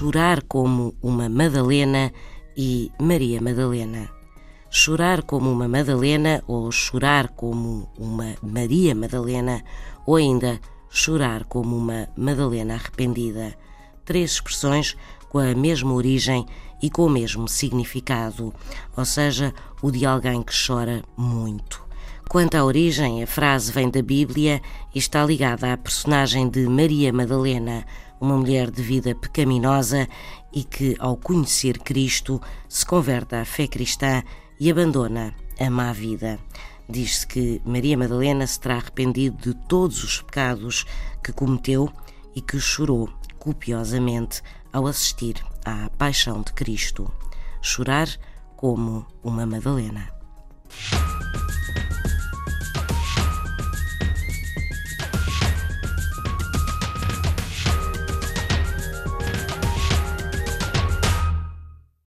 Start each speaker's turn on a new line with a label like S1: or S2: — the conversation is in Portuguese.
S1: chorar como uma Madalena e Maria Madalena. Chorar como uma Madalena ou chorar como uma Maria Madalena ou ainda chorar como uma Madalena arrependida. Três expressões com a mesma origem e com o mesmo significado, ou seja, o de alguém que chora muito. Quanto à origem, a frase vem da Bíblia e está ligada à personagem de Maria Madalena, uma mulher de vida pecaminosa e que, ao conhecer Cristo, se converte à fé cristã e abandona a má vida. Diz-se que Maria Madalena se terá arrependido de todos os pecados que cometeu e que chorou copiosamente ao assistir à paixão de Cristo. Chorar como uma Madalena.